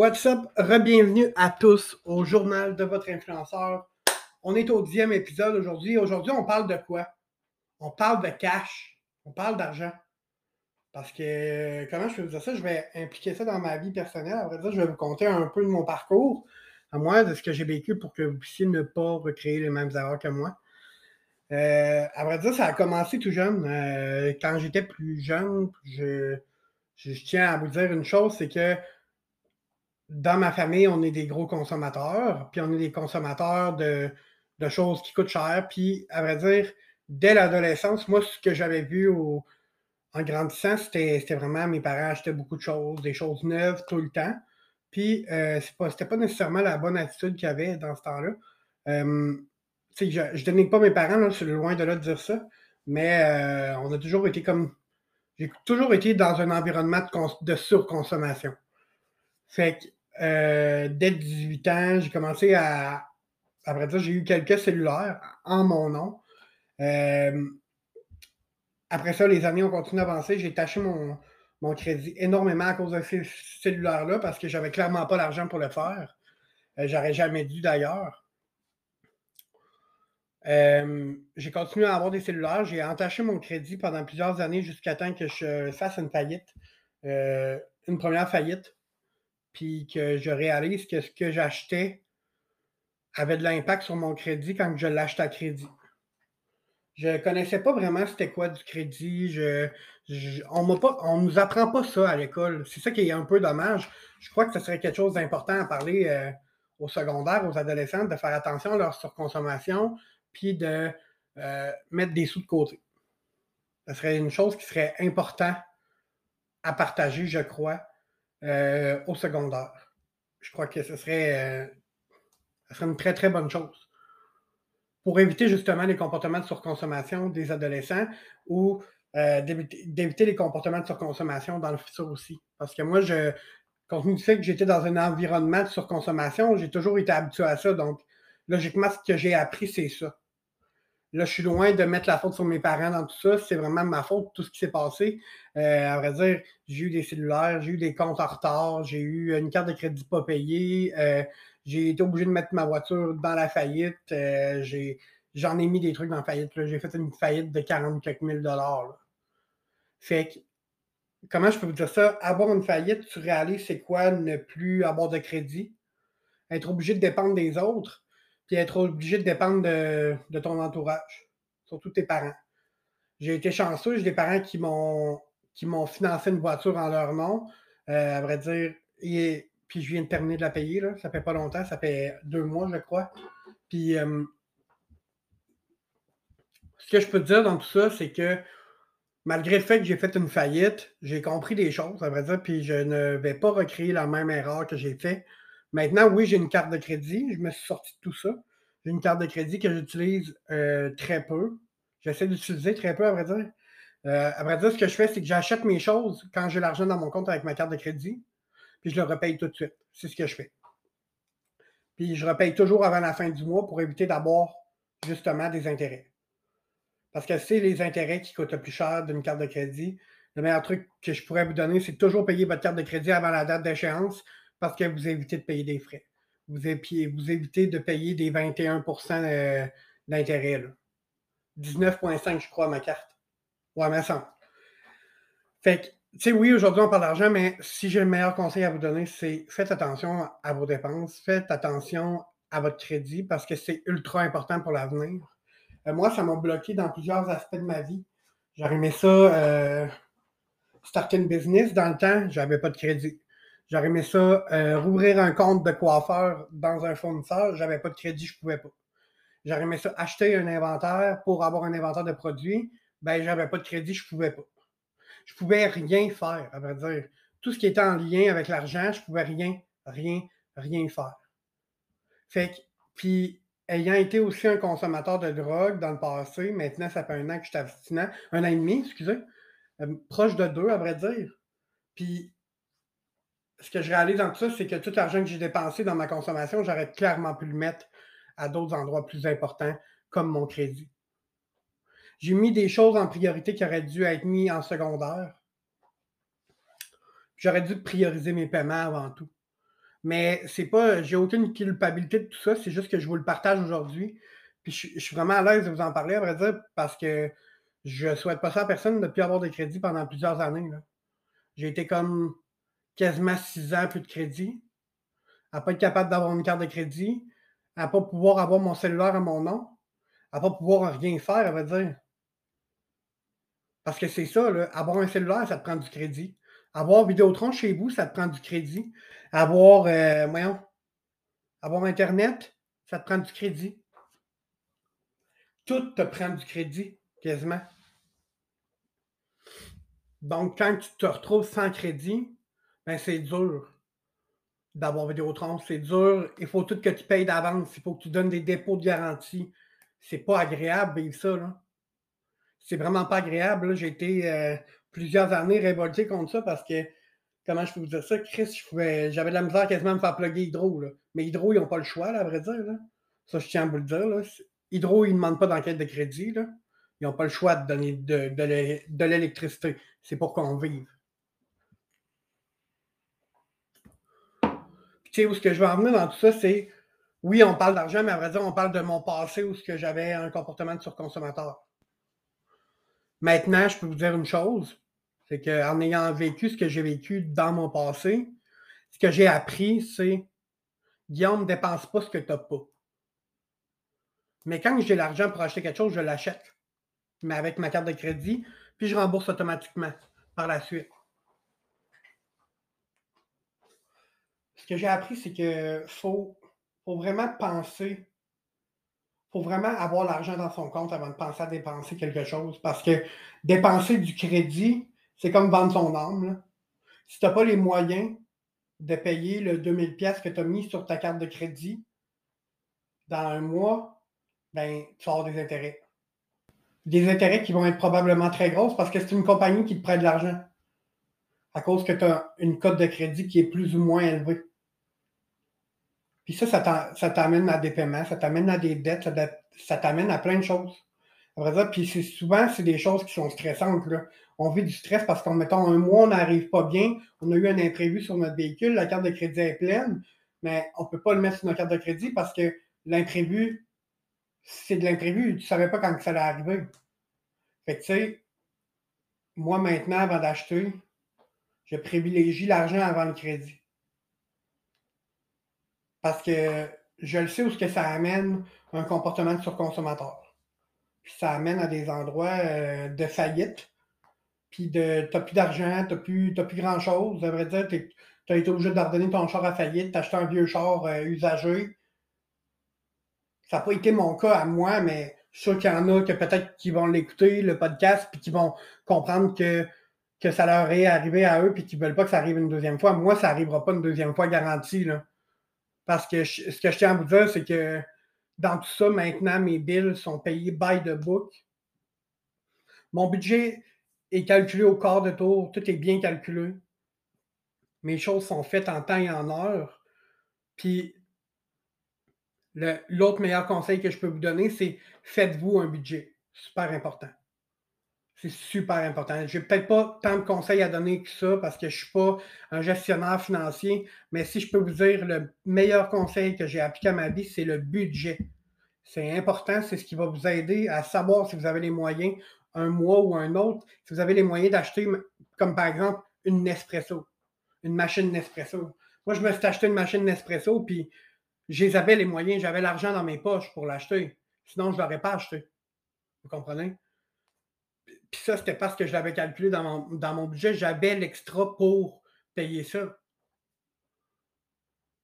What's up? Rebienvenue à tous au journal de votre influenceur. On est au dixième épisode aujourd'hui. Aujourd'hui, on parle de quoi? On parle de cash. On parle d'argent. Parce que, comment je peux vous dire ça? Je vais impliquer ça dans ma vie personnelle. À vrai dire, je vais vous conter un peu de mon parcours, à moi, de ce que j'ai vécu pour que vous puissiez ne pas recréer les mêmes erreurs que moi. Euh, à vrai dire, ça a commencé tout jeune. Euh, quand j'étais plus jeune, je, je, tiens à vous dire une chose, c'est que dans ma famille, on est des gros consommateurs, puis on est des consommateurs de, choses qui coûtent cher. Puis, à vrai dire, dès l'adolescence, moi, ce que j'avais vu en grandissant, c'était vraiment mes parents achetaient beaucoup de choses, des choses neuves tout le temps. Puis, euh, c'était pas, nécessairement la bonne attitude qu'il y avait dans ce temps-là. Je ne dénigre pas mes parents, je suis loin de là de dire ça, mais euh, on a toujours été comme. J'ai toujours été dans un environnement de, de surconsommation. Fait que euh, dès 18 ans, j'ai commencé à. Après ça, j'ai eu quelques cellulaires en mon nom. Euh, après ça, les années ont continué à avancer. J'ai taché mon, crédit énormément à cause de ces cellulaires-là parce que j'avais clairement pas l'argent pour le faire. Euh, j'aurais jamais dû d'ailleurs. j'ai continué à avoir des cellulaires. J'ai entaché mon crédit pendant plusieurs années jusqu'à temps que je fasse une faillite. une première faillite puis que je réalise que ce que j'achetais avait de l'impact sur mon crédit quand je l'achetais à crédit. Je ne connaissais pas vraiment c'était quoi du crédit. On ne nous apprend pas ça à l'école. C'est ça qui est un peu dommage. Je crois que ce serait quelque chose d'important à parler euh, au secondaire, aux adolescents, de faire attention à leur surconsommation, puis de euh, mettre des sous de côté. Ce serait une chose qui serait importante à partager, je crois, euh, au secondaire. Je crois que ce serait, euh, ce serait une très, très bonne chose pour éviter justement les comportements de surconsommation des adolescents ou euh, d'éviter les comportements de surconsommation dans le futur aussi. Parce que moi, je, tenu du fait que j'étais dans un environnement de surconsommation, j'ai toujours été habitué à ça. Donc, logiquement, ce que j'ai appris, c'est ça. Là, je suis loin de mettre la faute sur mes parents dans tout ça. C'est vraiment ma faute, tout ce qui s'est passé. Euh, à vrai dire, j'ai eu des cellulaires, j'ai eu des comptes en retard, j'ai eu une carte de crédit pas payée, euh, j'ai été obligé de mettre ma voiture dans la faillite. Euh, j'en ai, mis des trucs dans la faillite. J'ai fait une faillite de 40 quelques mille dollars. Fait que, comment je peux vous dire ça? Avoir une faillite, tu réalises c'est quoi ne plus avoir de crédit, être obligé de dépendre des autres? Puis être obligé de dépendre de, ton entourage, surtout tes parents. J'ai été chanceux, j'ai des parents qui m'ont qui m'ont financé une voiture en leur nom. Euh, à vrai dire, et, puis je viens de terminer de la payer, là. ça fait pas longtemps, ça fait deux mois, je crois. Puis euh, ce que je peux te dire dans tout ça, c'est que malgré le fait que j'ai fait une faillite, j'ai compris des choses, à vrai dire, puis je ne vais pas recréer la même erreur que j'ai faite. Maintenant, oui, j'ai une carte de crédit. Je me suis sorti de tout ça. J'ai une carte de crédit que j'utilise euh, très peu. J'essaie d'utiliser très peu, à vrai dire. Euh, à vrai dire, ce que je fais, c'est que j'achète mes choses quand j'ai l'argent dans mon compte avec ma carte de crédit, puis je le repaye tout de suite. C'est ce que je fais. Puis je repaye toujours avant la fin du mois pour éviter d'avoir justement des intérêts. Parce que c'est les intérêts qui coûtent le plus cher d'une carte de crédit. Le meilleur truc que je pourrais vous donner, c'est toujours payer votre carte de crédit avant la date d'échéance parce que vous évitez de payer des frais. Vous, évitez de payer des 21% euh, d'intérêt. 19,5 je crois, ma carte. Ouais, mais ça. Fait que, tu sais, oui, aujourd'hui, on parle d'argent, mais si j'ai le meilleur conseil à vous donner, c'est faites attention à vos dépenses, faites attention à votre crédit parce que c'est ultra important pour l'avenir. Euh, moi, ça m'a bloqué dans plusieurs aspects de ma vie. J'aurais aimé ça, euh, starter une business dans le temps, j'avais pas de crédit. J'aurais aimé ça, euh, rouvrir un compte de coiffeur dans un fournisseur. J'avais pas de crédit, je pouvais pas. J'aurais aimé ça, acheter un inventaire pour avoir un inventaire de produits. Ben, j'avais pas de crédit, je pouvais pas. Je pouvais rien faire, à vrai dire. Tout ce qui était en lien avec l'argent, je pouvais rien, rien, rien faire. Fait que, puis, ayant été aussi un consommateur de drogue dans le passé, maintenant, ça fait un an que je suis abstinent, un an et demi, excusez, euh, proche de deux, à vrai dire. Puis, ce que je réalise dans tout ça, c'est que tout l'argent que j'ai dépensé dans ma consommation, j'aurais clairement pu le mettre à d'autres endroits plus importants, comme mon crédit. J'ai mis des choses en priorité qui auraient dû être mis en secondaire. J'aurais dû prioriser mes paiements avant tout. Mais c'est pas, j'ai aucune culpabilité de tout ça, c'est juste que je vous le partage aujourd'hui. Puis je, suis vraiment à l'aise de vous en parler, à vrai dire, parce que je souhaite pas ça à personne de ne plus avoir de crédit pendant plusieurs années. J'ai été comme quasiment six ans plus de crédit, à pas être capable d'avoir une carte de crédit, à pas pouvoir avoir mon cellulaire à mon nom, à pas pouvoir rien faire, à vrai dire. Parce que c'est ça, avoir un cellulaire, ça te prend du crédit. Avoir Vidéotron chez vous, ça te prend du crédit. Avoir, euh, voyons, avoir Internet, ça te prend du crédit. Tout te prend du crédit, quasiment. Donc, quand tu te retrouves sans crédit, ben c'est dur d'avoir Vidéotron. C'est dur. Il faut tout que tu payes d'avance. Il faut que tu donnes des dépôts de garantie. C'est pas agréable vivre ça. C'est vraiment pas agréable. J'ai été euh, plusieurs années révolté contre ça parce que, comment je peux vous dire ça, Chris, j'avais de la misère quasiment à me faire plugger Hydro. Mais Hydro, ils n'ont pas le choix, là, à vrai dire. Là. Ça, je tiens à vous le dire. Là. Hydro, ils ne demandent pas d'enquête de crédit. Là. Ils n'ont pas le choix de donner de l'électricité. C'est pour qu'on vive. Tu sais, où ce que je veux en venir dans tout ça, c'est oui, on parle d'argent, mais à vrai dire, on parle de mon passé où ce que j'avais un comportement de surconsommateur. Maintenant, je peux vous dire une chose, c'est qu'en ayant vécu ce que j'ai vécu dans mon passé, ce que j'ai appris, c'est Guillaume, ne dépense pas ce que tu n'as pas. Mais quand j'ai l'argent pour acheter quelque chose, je l'achète. Mais avec ma carte de crédit, puis je rembourse automatiquement par la suite. Ce que j'ai appris, c'est qu'il faut, vraiment penser faut vraiment avoir l'argent dans son compte avant de penser à dépenser quelque chose. Parce que dépenser du crédit, c'est comme vendre son âme. Si tu n'as pas les moyens de payer le 2000 pièces que tu as mis sur ta carte de crédit dans un mois, ben, tu vas avoir des intérêts. Des intérêts qui vont être probablement très grosses parce que c'est une compagnie qui te prête de l'argent à cause que tu as une cote de crédit qui est plus ou moins élevée. Puis ça, ça t'amène à des paiements, ça t'amène à des dettes, ça t'amène à plein de choses. Dire, puis souvent, c'est des choses qui sont stressantes. Là. On vit du stress parce qu'en mettant un mois, on n'arrive pas bien, on a eu un imprévu sur notre véhicule, la carte de crédit est pleine, mais on ne peut pas le mettre sur notre carte de crédit parce que l'imprévu, c'est de l'imprévu. Tu ne savais pas quand ça allait arriver. Fait que tu sais, moi maintenant, avant d'acheter, je privilégie l'argent avant le crédit. Parce que je le sais où ce que ça amène un comportement de surconsommateur. Puis ça amène à des endroits euh, de faillite. Puis de t'as plus d'argent, t'as plus, plus grand-chose. Ça veut dire tu as été obligé d'ordonner ton char à faillite, t'as acheté un vieux char euh, usagé. Ça n'a pas été mon cas à moi, mais je suis sûr qu'il y en a que peut-être qui vont l'écouter, le podcast, puis qui vont comprendre que, que ça leur est arrivé à eux, puis qu'ils ne veulent pas que ça arrive une deuxième fois. Moi, ça n'arrivera pas une deuxième fois garantie. Là. Parce que ce que je tiens à vous dire, c'est que dans tout ça, maintenant, mes bills sont payés by the book. Mon budget est calculé au quart de tour, tout est bien calculé. Mes choses sont faites en temps et en heure. Puis l'autre meilleur conseil que je peux vous donner, c'est faites-vous un budget. Super important. C'est super important. Je n'ai peut-être pas tant de conseils à donner que ça parce que je ne suis pas un gestionnaire financier, mais si je peux vous dire le meilleur conseil que j'ai appliqué à ma vie, c'est le budget. C'est important, c'est ce qui va vous aider à savoir si vous avez les moyens un mois ou un autre, si vous avez les moyens d'acheter, comme par exemple, une Nespresso, une machine Nespresso. Moi, je me suis acheté une machine Nespresso, puis j'avais les moyens, j'avais l'argent dans mes poches pour l'acheter. Sinon, je ne l'aurais pas acheté. Vous comprenez? Puis ça, c'était parce que je l'avais calculé dans mon, dans mon budget. J'avais l'extra pour payer ça.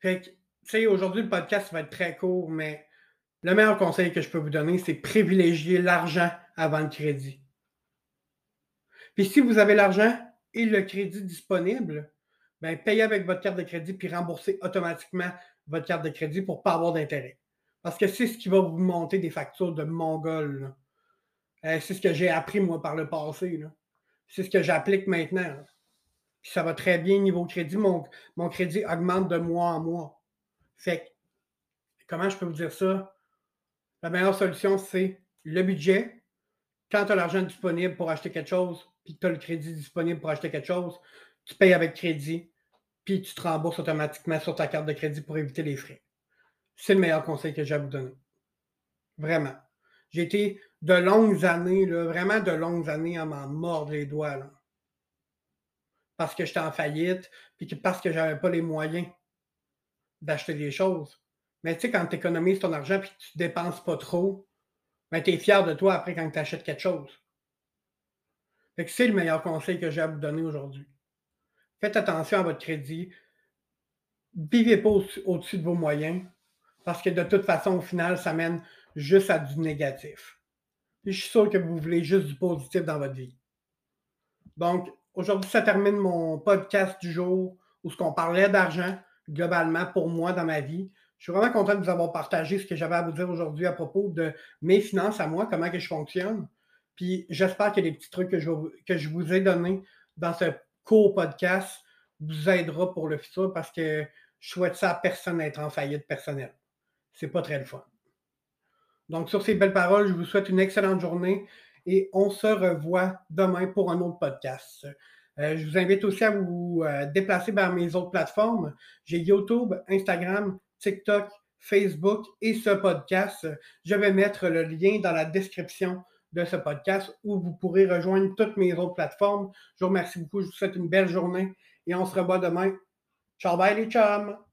Fait que, tu sais, aujourd'hui, le podcast va être très court, mais le meilleur conseil que je peux vous donner, c'est privilégier l'argent avant le crédit. Puis si vous avez l'argent et le crédit disponible, ben, payez avec votre carte de crédit puis remboursez automatiquement votre carte de crédit pour ne pas avoir d'intérêt. Parce que c'est ce qui va vous monter des factures de mongol. Euh, c'est ce que j'ai appris, moi, par le passé. C'est ce que j'applique maintenant. Ça va très bien niveau crédit. Mon, mon crédit augmente de mois en mois. Fait comment je peux vous dire ça? La meilleure solution, c'est le budget. Quand tu as l'argent disponible pour acheter quelque chose, puis tu as le crédit disponible pour acheter quelque chose, tu payes avec crédit. puis tu te rembourses automatiquement sur ta carte de crédit pour éviter les frais. C'est le meilleur conseil que j'ai à vous donner. Vraiment. J'ai été de longues années, vraiment de longues années à m'en mordre les doigts. Là. Parce que j'étais en faillite, puis parce que j'avais pas les moyens d'acheter des choses. Mais tu sais, quand tu économises ton argent et que tu dépenses pas trop, ben, tu es fier de toi après quand tu achètes quelque chose. c'est le meilleur conseil que j'ai à vous donner aujourd'hui. Faites attention à votre crédit. Vivez pas au-dessus de vos moyens. Parce que de toute façon, au final, ça mène juste à du négatif. Je suis sûr que vous voulez juste du positif dans votre vie. Donc, aujourd'hui, ça termine mon podcast du jour où ce qu'on parlait d'argent globalement pour moi dans ma vie. Je suis vraiment content de vous avoir partagé ce que j'avais à vous dire aujourd'hui à propos de mes finances à moi, comment que je fonctionne. Puis j'espère que les petits trucs que je, que je vous ai donnés dans ce court podcast vous aidera pour le futur parce que je souhaite ça à personne d'être en faillite personnelle. C'est pas très le fun. Donc, sur ces belles paroles, je vous souhaite une excellente journée et on se revoit demain pour un autre podcast. Euh, je vous invite aussi à vous euh, déplacer vers mes autres plateformes. J'ai YouTube, Instagram, TikTok, Facebook et ce podcast. Je vais mettre le lien dans la description de ce podcast où vous pourrez rejoindre toutes mes autres plateformes. Je vous remercie beaucoup. Je vous souhaite une belle journée et on se revoit demain. Ciao, bye les chums!